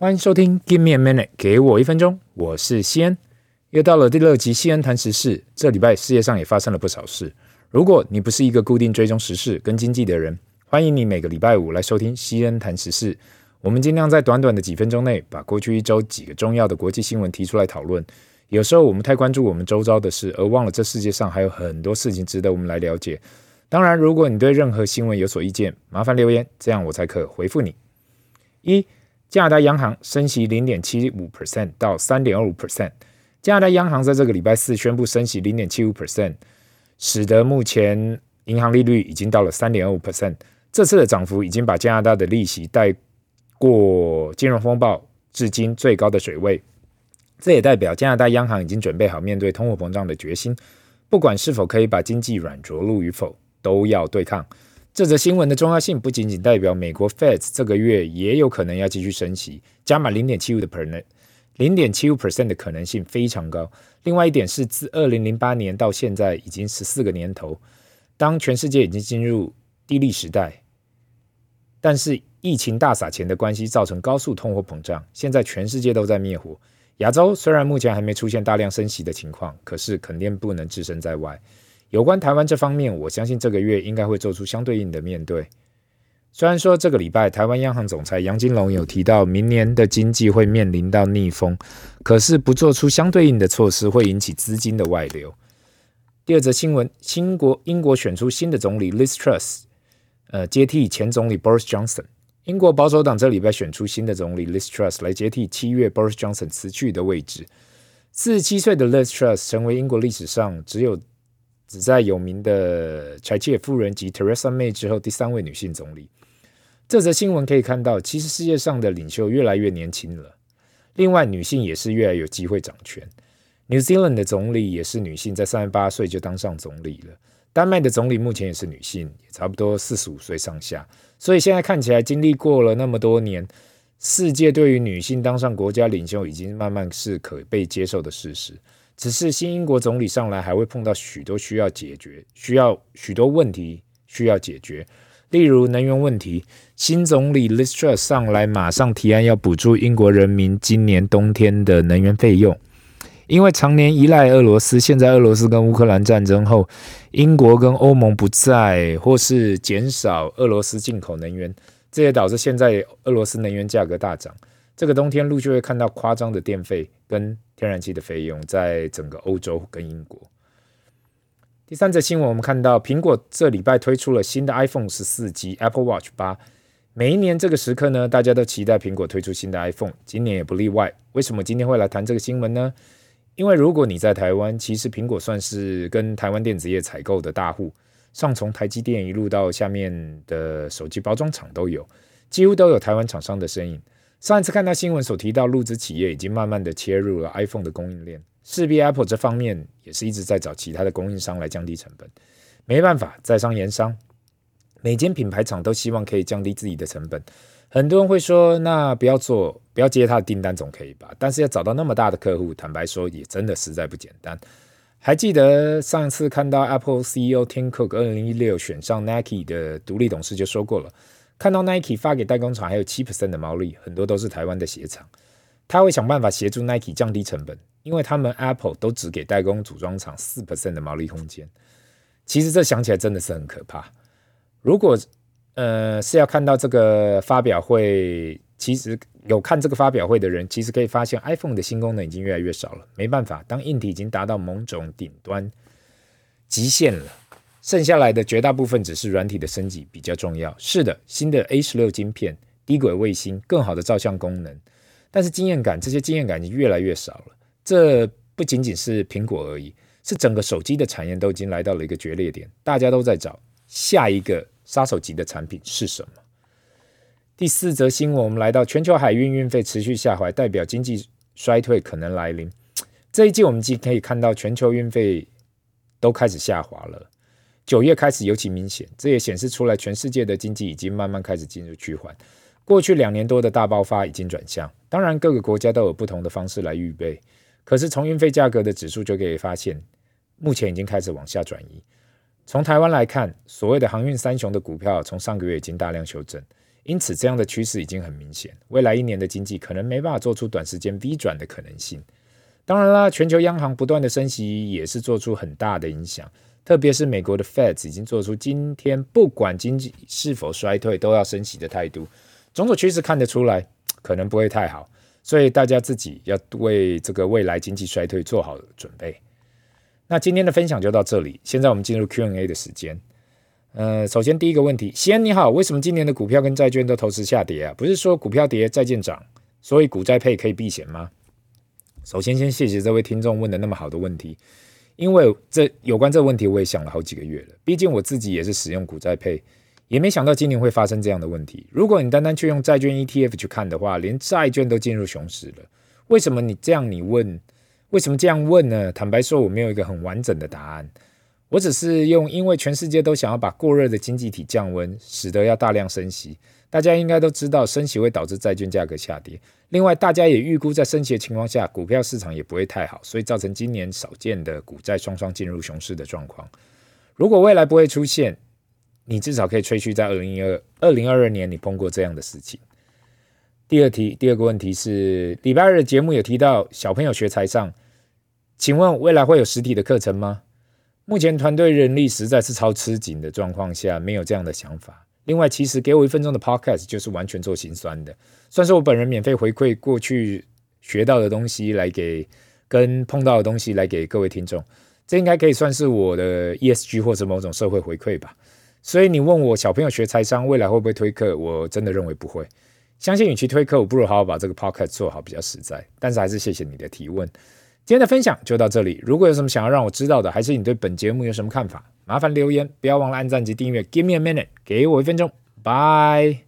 欢迎收听 Give me a minute，给我一分钟，我是西恩。又到了第六集西恩谈时事。这礼拜世界上也发生了不少事。如果你不是一个固定追踪时事跟经济的人，欢迎你每个礼拜五来收听西恩谈时事。我们尽量在短短的几分钟内，把过去一周几个重要的国际新闻提出来讨论。有时候我们太关注我们周遭的事，而忘了这世界上还有很多事情值得我们来了解。当然，如果你对任何新闻有所意见，麻烦留言，这样我才可回复你。一、加拿大央行升息零点七五 percent 到三点二五 percent。加拿大央行在这个礼拜四宣布升息零点七五 percent，使得目前银行利率已经到了三点二五 percent。这次的涨幅已经把加拿大的利息带过金融风暴至今最高的水位。这也代表加拿大央行已经准备好面对通货膨胀的决心，不管是否可以把经济软着陆与否，都要对抗。这则新闻的重要性不仅仅代表美国 Fed 这个月也有可能要继续升息，加满零点七五的 percent，零点七五 percent 的可能性非常高。另外一点是，自二零零八年到现在已经十四个年头，当全世界已经进入低利时代，但是疫情大撒钱的关系造成高速通货膨胀，现在全世界都在灭火。亚洲虽然目前还没出现大量升息的情况，可是肯定不能置身在外。有关台湾这方面，我相信这个月应该会做出相对应的面对。虽然说这个礼拜台湾央行总裁杨金龙有提到明年的经济会面临到逆风，可是不做出相对应的措施会引起资金的外流。第二则新闻：新国英国选出新的总理 Liz Truss，呃，接替前总理 Boris Johnson。英国保守党这礼拜选出新的总理 Liz Truss 来接替七月 Boris Johnson 辞去的位置。四十七岁的 Liz Truss 成为英国历史上只有。只在有名的柴契尔夫人及 Theresa May 之后，第三位女性总理。这则新闻可以看到，其实世界上的领袖越来越年轻了。另外，女性也是越来越有机会掌权。New Zealand 的总理也是女性，在三十八岁就当上总理了。丹麦的总理目前也是女性，也差不多四十五岁上下。所以现在看起来，经历过了那么多年，世界对于女性当上国家领袖，已经慢慢是可被接受的事实。只是新英国总理上来还会碰到许多需要解决、需要许多问题需要解决，例如能源问题。新总理 l i s t r u s 上来马上提案要补助英国人民今年冬天的能源费用，因为常年依赖俄罗斯，现在俄罗斯跟乌克兰战争后，英国跟欧盟不再或是减少俄罗斯进口能源，这也导致现在俄罗斯能源价格大涨。这个冬天陆续会看到夸张的电费跟天然气的费用，在整个欧洲跟英国。第三则新闻，我们看到苹果这礼拜推出了新的 iPhone 十四及 Apple Watch 八。每一年这个时刻呢，大家都期待苹果推出新的 iPhone，今年也不例外。为什么今天会来谈这个新闻呢？因为如果你在台湾，其实苹果算是跟台湾电子业采购的大户，上从台积电一路到下面的手机包装厂都有，几乎都有台湾厂商的身影。上一次看到新闻所提到，陆资企业已经慢慢的切入了 iPhone 的供应链，势必 Apple 这方面也是一直在找其他的供应商来降低成本。没办法，在商言商，每间品牌厂都希望可以降低自己的成本。很多人会说，那不要做，不要接他的订单总可以吧？但是要找到那么大的客户，坦白说也真的实在不简单。还记得上次看到 Apple CEO Tim Cook 二零一六选上 Nike 的独立董事就说过了。看到 Nike 发给代工厂还有七 percent 的毛利，很多都是台湾的鞋厂，他会想办法协助 Nike 降低成本，因为他们 Apple 都只给代工组装厂四 percent 的毛利空间。其实这想起来真的是很可怕。如果呃是要看到这个发表会，其实有看这个发表会的人，其实可以发现 iPhone 的新功能已经越来越少了。没办法，当硬体已经达到某种顶端极限了。剩下来的绝大部分只是软体的升级比较重要。是的，新的 A 十六晶片、低轨卫星、更好的照相功能，但是经验感，这些经验感已经越来越少了。这不仅仅是苹果而已，是整个手机的产业都已经来到了一个决裂点，大家都在找下一个杀手级的产品是什么。第四则新闻，我们来到全球海运运费持续下滑，代表经济衰退可能来临。这一季我们既可以看到全球运费都开始下滑了。九月开始尤其明显，这也显示出来全世界的经济已经慢慢开始进入趋缓。过去两年多的大爆发已经转向，当然各个国家都有不同的方式来预备。可是从运费价格的指数就可以发现，目前已经开始往下转移。从台湾来看，所谓的航运三雄的股票从上个月已经大量修正，因此这样的趋势已经很明显，未来一年的经济可能没办法做出短时间 V 转的可能性。当然啦，全球央行不断的升息也是做出很大的影响，特别是美国的 Fed 已经做出今天不管经济是否衰退都要升息的态度，种种趋势看得出来，可能不会太好，所以大家自己要为这个未来经济衰退做好准备。那今天的分享就到这里，现在我们进入 Q&A 的时间。呃，首先第一个问题，西安你好，为什么今年的股票跟债券都同时下跌啊？不是说股票跌，债券涨，所以股债配可以避险吗？首先，先谢谢这位听众问的那么好的问题，因为这有关这个问题，我也想了好几个月了。毕竟我自己也是使用股债配，也没想到今年会发生这样的问题。如果你单单去用债券 ETF 去看的话，连债券都进入熊市了。为什么你这样？你问为什么这样问呢？坦白说，我没有一个很完整的答案。我只是用，因为全世界都想要把过热的经济体降温，使得要大量升息。大家应该都知道，升息会导致债券价格下跌。另外，大家也预估在升息的情况下，股票市场也不会太好，所以造成今年少见的股债双双进入熊市的状况。如果未来不会出现，你至少可以吹嘘在二零二二零二二年你碰过这样的事情。第二题，第二个问题是，礼拜二的节目有提到小朋友学财商，请问未来会有实体的课程吗？目前团队人力实在是超吃紧的状况下，没有这样的想法。另外，其实给我一分钟的 podcast 就是完全做心酸的，算是我本人免费回馈过去学到的东西来给跟碰到的东西来给各位听众，这应该可以算是我的 ESG 或者某种社会回馈吧。所以你问我小朋友学财商未来会不会推课，我真的认为不会。相信与其推课，我不如好好把这个 podcast 做好比较实在。但是还是谢谢你的提问。今天的分享就到这里，如果有什么想要让我知道的，还是你对本节目有什么看法？麻烦留言，不要忘了按赞及订阅。Give me a minute，给我一分钟，Bye。